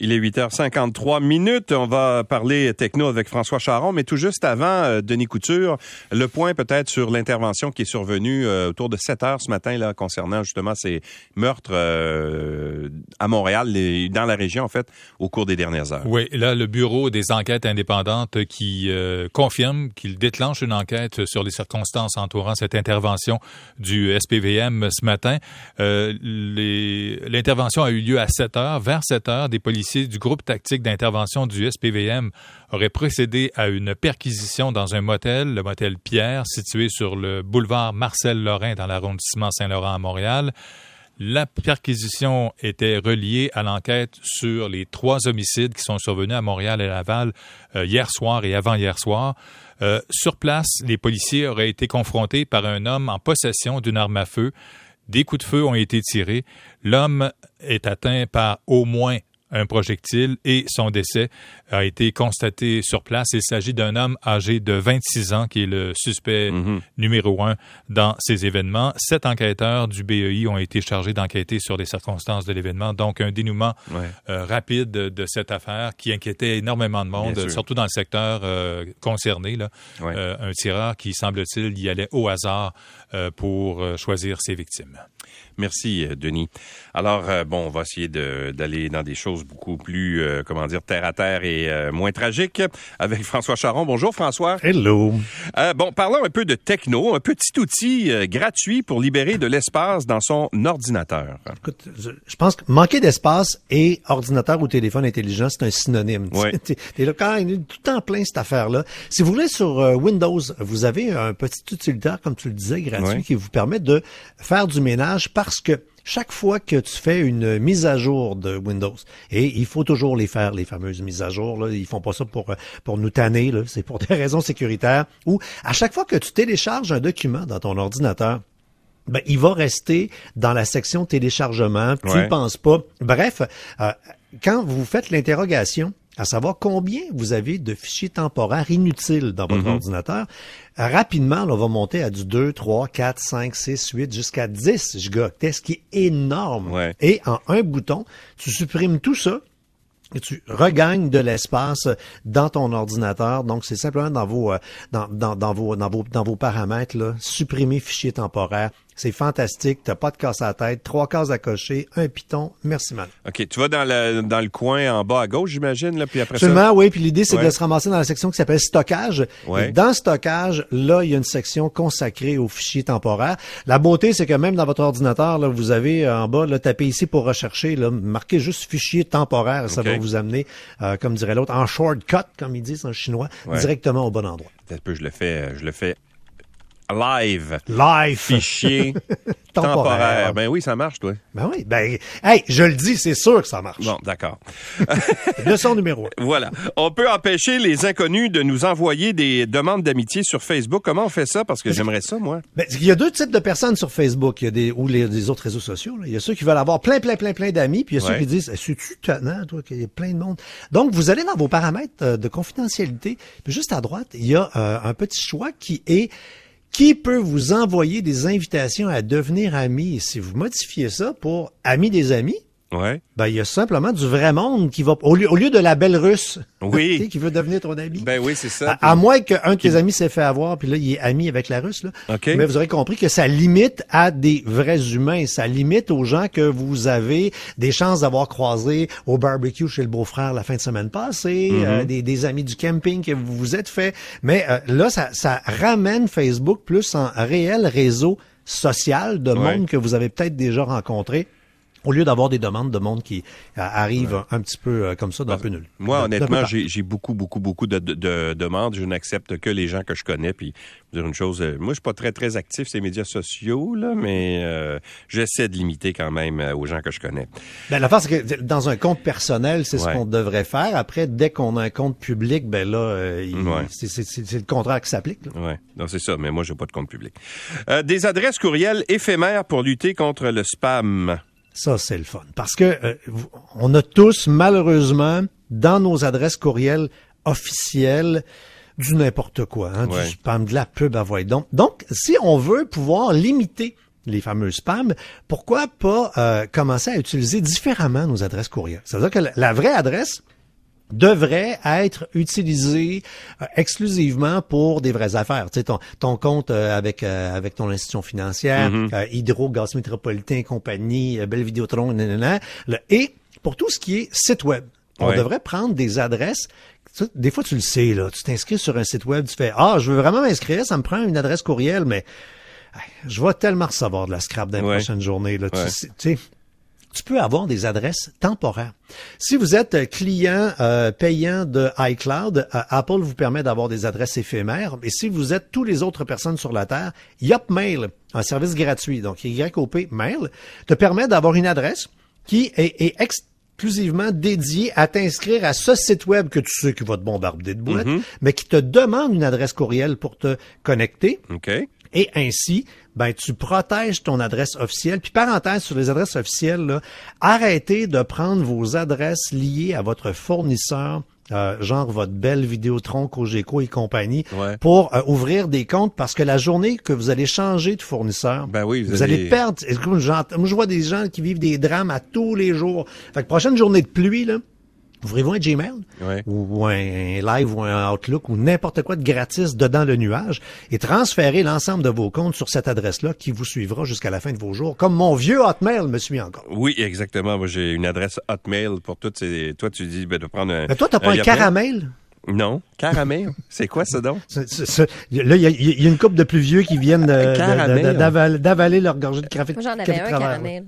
Il est 8h53 minutes. On va parler techno avec François Charon, mais tout juste avant, euh, Denis Couture, le point peut-être sur l'intervention qui est survenue euh, autour de 7 heures ce matin là concernant justement ces meurtres euh, à Montréal et dans la région en fait au cours des dernières heures. Oui, là le bureau des enquêtes indépendantes qui confirme qu'il déclenche une enquête sur les circonstances entourant cette intervention du SPVM ce matin. L'intervention a eu lieu à 7 heures. Vers 7 heures, des policiers du groupe tactique d'intervention du SPVM aurait procédé à une perquisition dans un motel, le motel Pierre, situé sur le boulevard Marcel-Lorrain dans l'arrondissement Saint-Laurent à Montréal. La perquisition était reliée à l'enquête sur les trois homicides qui sont survenus à Montréal et Laval euh, hier soir et avant-hier soir. Euh, sur place, les policiers auraient été confrontés par un homme en possession d'une arme à feu. Des coups de feu ont été tirés. L'homme est atteint par au moins un projectile et son décès a été constaté sur place. Il s'agit d'un homme âgé de 26 ans qui est le suspect mhm. numéro un dans ces événements. Sept enquêteurs du BEI ont été chargés d'enquêter sur les circonstances de l'événement. Donc, un dénouement euh, rapide de cette affaire qui inquiétait énormément de monde, surtout dans le secteur euh, concerné. Là. Euh, un tireur qui, semble-t-il, y allait au hasard pour choisir ses victimes. Merci, Denis. Alors, bon, on va essayer d'aller dans des choses beaucoup plus, comment dire, terre à terre et euh, moins tragique avec François Charon. Bonjour François. Hello. Euh, bon, parlons un peu de techno, un petit outil euh, gratuit pour libérer de l'espace dans son ordinateur. Écoute, je, pense que manquer d'espace et ordinateur ou téléphone intelligent, c'est un synonyme. Oui. T'es là quand il est tout en plein cette affaire-là. Si vous voulez sur Windows, vous avez un petit utilitaire, comme tu le disais, gratuit, qui vous permet de faire du ménage parce que chaque fois que tu fais une mise à jour de Windows, et il faut toujours les faire, les fameuses mises à jour, là, ils font pas ça pour, pour nous tanner, c'est pour des raisons sécuritaires, ou à chaque fois que tu télécharges un document dans ton ordinateur, ben, il va rester dans la section téléchargement, tu ne penses pas. Bref, euh, quand vous faites l'interrogation, à savoir combien vous avez de fichiers temporaires inutiles dans votre mhm. ordinateur. Rapidement, on va monter à du 2, 3, 4, 5, 6, 8, jusqu'à 10 gigaoctets, ce qui est énorme. Et en un bouton, tu supprimes tout ça et tu regagnes de l'espace dans ton ordinateur. Donc, c'est simplement dans vos, euh, dans, dans, dans, vos, dans, vos, dans vos paramètres, là, supprimer fichier temporaire. C'est fantastique. T'as pas de casse à la tête, trois cases à cocher, un piton. Merci, man. OK. Tu vas dans le, dans le coin en bas à gauche, j'imagine, là, puis après Absolument, oui. Puis l'idée, c'est de se ramasser dans la section qui s'appelle stockage. Ouais. dans stockage, là, il y a une section consacrée aux fichiers temporaires. La beauté, c'est que même dans votre ordinateur, là, vous avez euh, en bas, là, tapez ici pour rechercher, là, marquez juste fichier temporaire. Ça va vous amener, euh, comme dirait l'autre, en shortcut, comme ils disent en chinois, directement au bon endroit. Peut-être peu, je le fais, euh, je le fais live. Live. Fichier temporaire. Ben oui, ça marche, toi. Ben oui. Ben, hey, je le dis, c'est sûr que ça marche. Bon, d'accord. Leçon numéro un. Voilà. On peut empêcher les inconnus de nous envoyer des demandes d'amitié sur Facebook. Comment on fait ça? Parce que j'aimerais ça, moi. Ben, il y a deux types de personnes sur Facebook. Il y a des, ou les, autres réseaux sociaux. Il y a ceux qui veulent avoir plein, plein, plein, plein d'amis. Puis il y a ceux qui disent, c'est-tu tenant, toi, qu'il y a plein de monde? Donc, vous allez dans vos paramètres euh, de confidentialité. Puis juste à droite, il y a euh, un petit choix qui est qui peut vous envoyer des invitations à devenir ami? Si vous modifiez ça pour amis des amis, Ouais. Ben, il y a simplement du vrai monde qui va, au lieu, au lieu de la belle russe. Oui. qui veut devenir ton ami. Ben oui, c'est ça. À, moins qu'un de tes amis s'est fait avoir, puis là, il est ami avec la russe, là. Mais vous aurez compris que ça limite à des vrais humains. Ça limite aux gens que vous avez des chances d'avoir croisé au barbecue chez le beau-frère la fin de semaine passée, mm-hmm. euh, des, des, amis du camping que vous vous êtes fait. Mais euh, là, ça, ça ramène Facebook plus en réel réseau social de monde que vous avez peut-être déjà rencontré au lieu d'avoir des demandes de monde qui euh, arrivent un petit peu euh, comme ça, d'un peu nul. Moi, honnêtement, j'ai beaucoup, beaucoup, beaucoup de, demandes. Je n'accepte que les gens que je connais. Puis, dire une chose, euh, moi, je suis pas très, très actif sur les médias sociaux, là, mais j'essaie de limiter quand même aux gens que je connais. Ben, la c'est que dans un compte personnel, c'est ce qu'on devrait faire. Après, dès qu'on a un compte public, ben là, c'est le contraire qui s'applique. Oui, non, c'est ça. Mais moi, j'ai pas de compte public. des adresses courriels éphémères pour lutter contre le spam. Ça, c'est le fun. Parce que euh, on a tous, malheureusement, dans nos adresses courriels officielles, du n'importe quoi, hein, du spam, de la pub à voix. Donc, donc, si on veut pouvoir limiter les fameux spams, pourquoi pas euh, commencer à utiliser différemment nos adresses courriel? C'est-à-dire que la vraie adresse, devrait être utilisée euh, exclusivement pour des vraies affaires. Tu sais, ton, ton compte euh, avec euh, avec ton institution financière, mm-hmm. Hydro, Gaz Métropolitain, compagnie, Belle Vidéotron, nanana, et pour tout ce qui est site web. On devrait prendre des adresses. Des fois, tu le sais, là. Tu t'inscris sur un site web, tu fais Ah, je veux vraiment m'inscrire, ça me prend une adresse courriel, mais je vais tellement recevoir de la scrap dans les prochaines journées. Là. Tu sais, tu peux avoir des adresses temporaires. Si vous êtes client euh, payant de iCloud, euh, Apple vous permet d'avoir des adresses éphémères. Et si vous êtes tous les autres personnes sur la Terre, Yopmail, un service gratuit, donc YOP Mail, te permet d'avoir une adresse qui est, exclusivement dédiée à t'inscrire à ce site web que tu sais qui va te bombarder de boîtes, mm-hmm. mais qui te demande une adresse courriel pour te connecter. Et ainsi, ben tu protèges ton adresse officielle. Puis parenthèse sur les adresses officielles, arrêtez de prendre vos adresses liées à votre fournisseur. Euh, genre votre belle Vidéotron, Cogeco et compagnie, pour euh, ouvrir des comptes parce que la journée que vous allez changer de fournisseur, ben oui, vous, allez, perdre. Moi, je vois des gens qui vivent des drames à tous les jours. Fait que prochaine journée de pluie, là, ouvrez-vous un Gmail ou, un Live ou un Outlook ou n'importe quoi de gratis dedans le nuage et transférez l'ensemble de vos comptes sur cette adresse-là qui vous suivra jusqu'à la fin de vos jours, comme mon vieux Hotmail me suit encore. Oui, exactement. Moi, j'ai une adresse Hotmail pour toutes ces... Toi, tu dis ben, de prendre un... Mais toi, t'as pas un, caramel? Non, caramel? C'est quoi ça donc? là, il y, a une couple de plus vieux qui viennent d'avaler leur gorgée de café. Moi, j'en avais un caramel.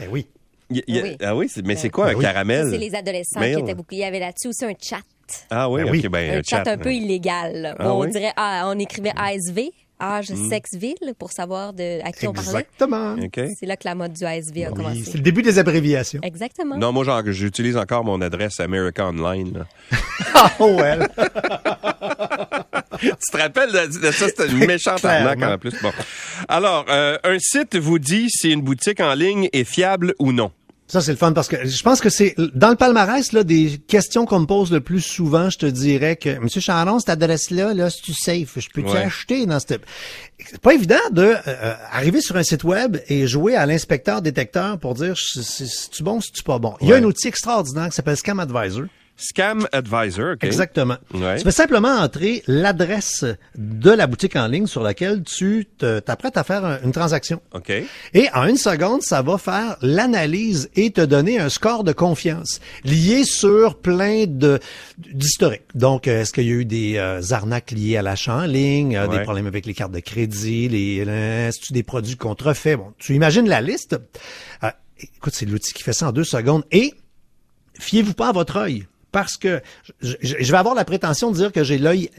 Eh oui oui. Ah oui, mais c'est quoi un caramel? C'est les adolescents qui étaient beaucoup. Il y avait là-dessus aussi un chat. Ah oui, ben ben, un, chat, un peu illégal. Ah on dirait, ah, on écrivait ASV, âge, mm. sexe, ville, pour savoir de, à qui on parlait. Exactement. C'est là que la mode du ASV a commencé. C'est le début des abréviations. Exactement. Non, moi, j'utilise encore mon adresse America Online. oh, ouais. tu te rappelles de, ça? C'était une méchante arnaque en plus. Bon. Alors, euh, un site vous dit si une boutique en ligne est fiable ou non. Ça, c'est le fun parce que je pense que c'est dans le palmarès là, des questions qu'on me pose le plus souvent, je te dirais que Monsieur Charon, cette adresse-là, là, c'est tu safe? Je peux-tu acheter dans cette. C'est pas évident de euh, euh, arriver sur un site web et jouer à l'inspecteur détecteur pour dire si tu bon, si tu pas bon. Il y a un outil extraordinaire qui s'appelle Scam Advisor. Scam Advisor. Exactement. Ouais. Tu peux simplement entrer l'adresse de la boutique en ligne sur laquelle tu t'apprêtes à faire une transaction. OK. Et en une seconde, ça va faire l'analyse et te donner un score de confiance lié sur plein de d'historique. Donc, euh, est-ce qu'il y a eu des euh, arnaques liées à l'achat en ligne, euh, des problèmes avec les cartes de crédit, les, est-ce des produits contrefaits? Bon, tu imagines la liste. écoute, c'est l'outil qui fait ça en deux secondes. Et fiez-vous pas à votre œil parce que je, vais avoir la prétention de dire que j'ai l'œil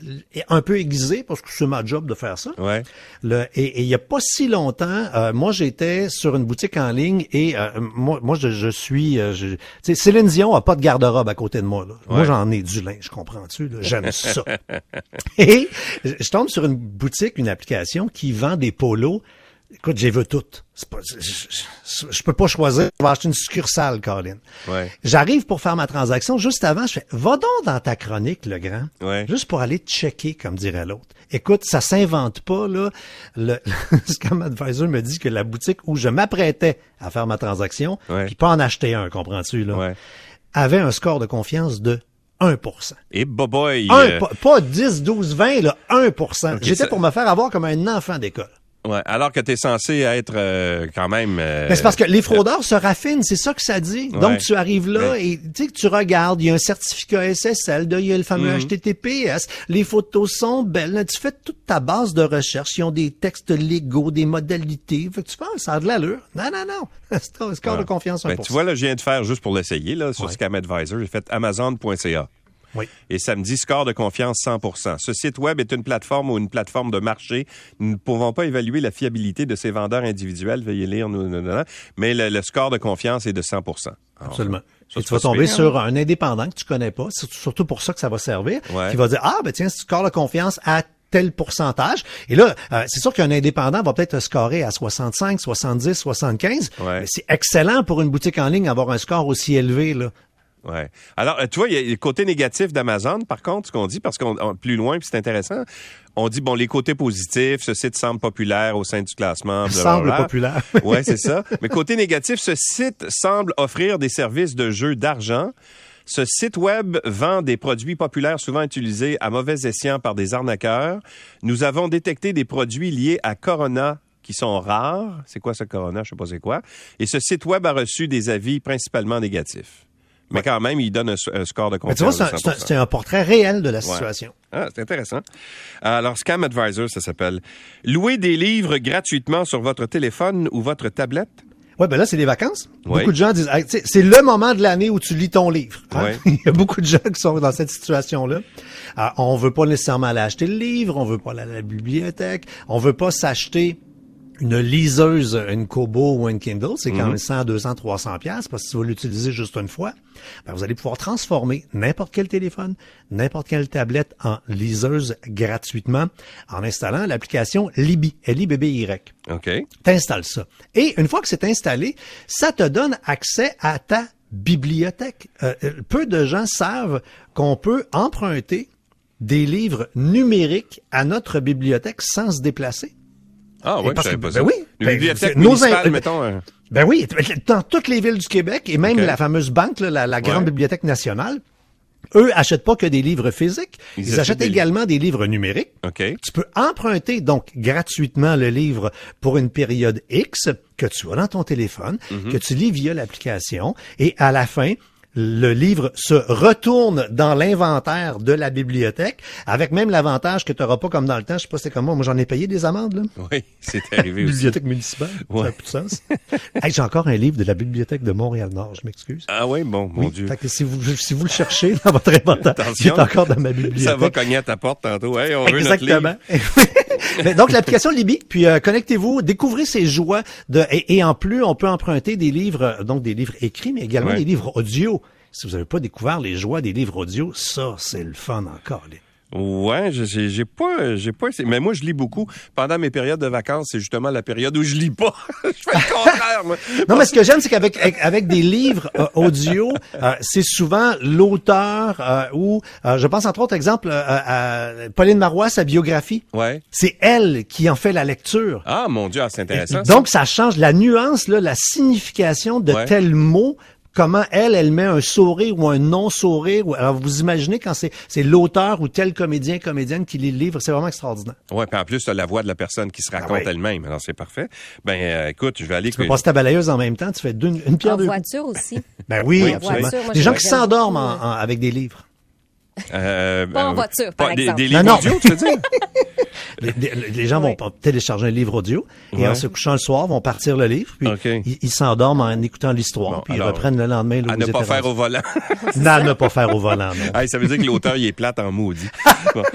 un peu aiguisé parce que c'est ma job de faire ça. Ouais. Le, et, il y a pas si longtemps, euh, moi j'étais sur une boutique en ligne et euh, moi, moi je, suis, euh, je, Céline Dion a pas de garde-robe à côté de moi. Moi j'en ai du linge, comprends-tu J'aime ça. et je tombe sur une boutique, une application qui vend des polos Écoute, j'ai vu toutes. Pas, je, je, peux pas choisir. Je vais acheter une succursale, Colin. Ouais. J'arrive pour faire ma transaction. Juste avant, je fais, va donc dans ta chronique, le grand. Ouais. Juste pour aller checker, comme dirait l'autre. Écoute, ça s'invente pas, là. Le, Scam Advisor me dit que la boutique où je m'apprêtais à faire ma transaction, puis pas en acheter un, comprends-tu, là, avait un score de confiance de 1% Et boboy! Euh, pas, 10, 12, 20, là, 1% J'étais pour me faire avoir comme un enfant d'école. Ouais, alors que tu es censé être euh, quand même. Euh, c'est parce que les fraudeurs se raffinent, c'est ça que ça dit. Donc tu arrives là et tu tu regardes, il y a un certificat SSL, il y a le fameux HTTPS, mhm. les photos sont belles. tu fais toute ta base de recherche, ils ont des textes légaux, des modalités. Fait que tu penses, ça a de l'allure. Non, non, non. c'est score de confiance. Ben, tu vois, là, je viens de faire juste pour l'essayer, là, sur Scam Advisor, j'ai fait amazon.ca. Oui. Et samedi, score de confiance 100% Ce site web est une plateforme ou une plateforme de marché. Nous ne pouvons pas évaluer la fiabilité de ces vendeurs individuels. Veuillez lire, nous, mais le, score de confiance est de 100% Absolument. tu vas tomber sur un indépendant que tu connais pas, c'est surtout pour ça que ça va servir, qui va dire, ah, ben tiens, score de confiance à tel pourcentage. Et là, euh, c'est sûr qu'un indépendant va peut-être scorer à 65, 70, 75. Mais c'est excellent pour une boutique en ligne d'avoir un score aussi élevé. Là. Ouais. Alors, euh, tu vois, il y a le côté négatif d'Amazon, par contre, ce qu'on dit, parce qu'on plus loin, puis c'est intéressant. On dit, bon, les côtés positifs, ce site semble populaire au sein du classement. Semble populaire. ouais, c'est ça. Mais côté négatif, ce site semble offrir des services de jeu d'argent. Ce site web vend des produits populaires souvent utilisés à mauvais escient par des arnaqueurs. Nous avons détecté des produits liés à Corona qui sont rares. C'est quoi ce Corona? Je sais pas c'est quoi. Et ce site web a reçu des avis principalement négatifs. Mais quand même, il donne un, score de confiance. Mais tu vois, c'est un, un, portrait réel de la situation. Ah, c'est intéressant. Alors, Scam Advisor, ça s'appelle. Louer des livres gratuitement sur votre téléphone ou votre tablette. Ouais, ben là, c'est les vacances. Beaucoup de gens disent, c'est le moment de l'année où tu lis ton livre. Hein? Il y a beaucoup de gens qui sont dans cette situation-là. Alors, on veut pas nécessairement aller acheter le livre, on veut pas aller à la bibliothèque, on veut pas s'acheter une liseuse, une Kobo ou une Kindle, c'est quand même 100, 200, 300 pièces parce que si vous l'utilisez juste une fois, ben vous allez pouvoir transformer n'importe quel téléphone, n'importe quelle tablette en liseuse gratuitement en installant l'application Libby, L-I-B-B-Y. OK. T'installes ça. Et une fois que c'est installé, ça te donne accès à ta bibliothèque. Euh, euh, peu de gens savent qu'on peut emprunter des livres numériques à notre bibliothèque sans se déplacer. Ah oui, parce que, ben oui, Une bibliothèque municipale, mettons. Euh. Ben oui, dans toutes les villes du Québec et même la fameuse banque, là, la, grande bibliothèque nationale, eux achètent pas que des livres physiques, ils, achètent, également des livres numériques. Okay. Tu peux emprunter donc gratuitement le livre pour une période X que tu as dans ton téléphone, Mhm. que tu lis via l'application et à la fin, le livre se retourne dans l'inventaire de la bibliothèque, avec même l'avantage que tu n'auras pas comme dans le temps. Je sais pas c'est comment. Moi, j'en ai payé des amendes, là. Oui, c'est arrivé aussi. bibliothèque municipale. Ça Ouais. n'a plus de sens. Hey, j'ai encore un livre de la bibliothèque de Montréal-Nord, je m'excuse. Ah oui, bon, mon Oui, Dieu. fait que si vous, si vous le cherchez dans votre inventaire, il est encore dans ma bibliothèque. Ça va cogner à ta porte tantôt. Hey, on veut notre livre. Mais donc l'application Libby, puis euh, connectez-vous, découvrez ces joies de et, et en plus on peut emprunter des livres, euh, donc des livres écrits, mais également Ouais. des livres audio. Si vous n'avez pas découvert les joies des livres audio, ça c'est le fun encore. là. Ouais, j'ai j'ai pas, j'ai pas essayé. Mais moi, je lis beaucoup. Pendant mes périodes de vacances, c'est justement la période où je lis pas. je fais le contraire, moi. Non, mais ce que j'aime, c'est qu'avec avec, des livres euh, audio, euh, c'est souvent l'auteur euh, ou, euh, je pense entre autres, exemple, euh, à Pauline Marois, sa biographie. Ouais. C'est elle qui en fait la lecture. Ah, mon Dieu, ah, c'est intéressant. Donc, ça change la nuance, là, la signification de Ouais. tel mot. Comment elle, elle met un sourire ou un non-sourire. ou- Alors, vous imaginez quand c'est c'est l'auteur ou tel comédien, comédienne qui lit le livre, c'est vraiment extraordinaire. Ouais, puis en plus, t'as la voix de la personne qui se raconte ouais. elle-même. Alors, c'est parfait. Ben, euh, écoute, je vais aller... Tu peux passer ta balayeuse en même temps, tu fais deux, une pierre En deux coups. voiture aussi. Ben oui, Oui, absolument. voiture, moi, Des gens qui s'endorment en- en- avec des livres. Euh, Pas en euh, voiture, par des, exemple. des livres Non, non. audio, tu veux dire? Les, les- les gens vont télécharger un livre audio et Ouais. en se couchant le soir, vont partir le livre, puis ils s'endorment en écoutant l'histoire, Bon, puis ils reprennent le lendemain. là À ne pas faire au volant. Non, à ne pas faire au volant, non. Hey, ça veut dire que l'auteur, il est plate en maudit. Bon.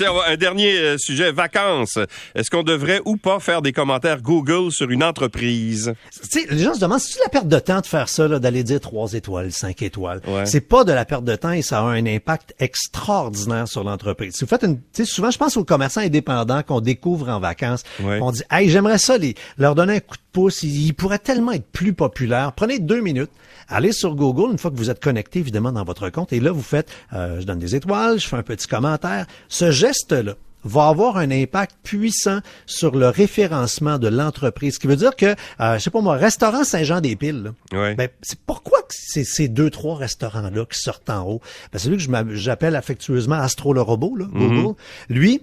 Tiens, un dernier euh, sujet, vacances. Est-ce qu'on devrait ou pas faire des commentaires Google sur une entreprise? Tu sais, les gens se demandent, c'est la perte de temps de faire ça, là, d'aller dire trois étoiles, cinq étoiles? Ouais. C'est pas de la perte de temps et ça a un impact extraordinaire sur l'entreprise. Si vous faites une, tu sais, souvent, je pense aux commerçants indépendants qu'on découvre en vacances. Ouais. On dit, hey, j'aimerais ça, les, leur donner un coup de pouce. Ils, ils pourraient tellement être plus populaires. Prenez deux minutes. Allez sur Google une fois que vous êtes connecté, évidemment, dans votre compte. Et là, vous faites, euh, je donne des étoiles, je fais un petit commentaire. Ce geste-là, va avoir un impact puissant sur le référencement de l'entreprise. Ce qui veut dire que, euh, je sais pas moi, restaurant Saint-Jean-des-Piles, Ouais. ben, c'est pourquoi c'est ces deux, trois restaurants-là qui sortent en haut? Ben, celui que j'appelle affectueusement Astro le robot, là, Google, lui,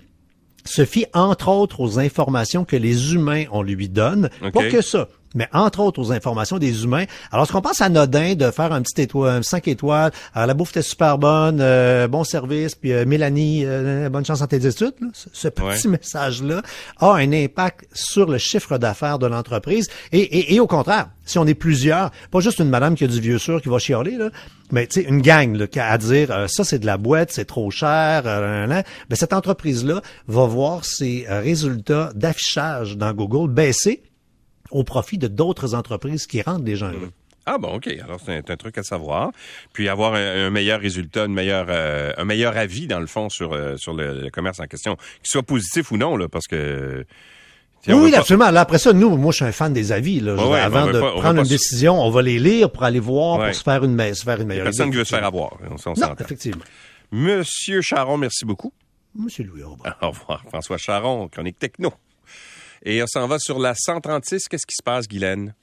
se fie entre autres aux informations que les humains on lui donne. OK. Pas que ça, mais entre autres aux informations des humains. Alors, est-ce qu'on pense à Nodin de faire un petit étoile, 5 étoiles, alors, la bouffe était super bonne, euh, bon service, puis euh, Mélanie, euh, bonne chance en tes études, là. ce, ce petit Ouais. message-là a un impact sur le chiffre d'affaires de l'entreprise. Et, et, et au contraire, si on est plusieurs, pas juste une madame qui a du vieux sûr qui va chialer, là, mais tu sais, une gang là, à dire euh, ça c'est de la boîte, c'est trop cher, euh, nan, ben, cette entreprise-là va voir ses résultats d'affichage dans Google baisser au profit de d'autres entreprises qui rendent des gens là. Ah bon, OK. Alors, c'est un, un truc à savoir. Puis avoir un, un meilleur résultat, une meilleure, euh, un meilleur avis, dans le fond, sur, euh, sur le, le commerce en question, qu'il soit positif ou non, là, parce que oui, absolument. Là, après ça, nous, moi, je suis un fan des avis. Là. avant de prendre une décision, on va les lire pour aller voir, pour se faire une, se faire une meilleure. Personne qui veut se faire avoir. On, non, effectivement. Monsieur Charon, merci beaucoup. Monsieur Louis Au revoir. François Charon, chronique techno. Et on s'en va sur la 136. Qu'est-ce qui se passe, Guylaine?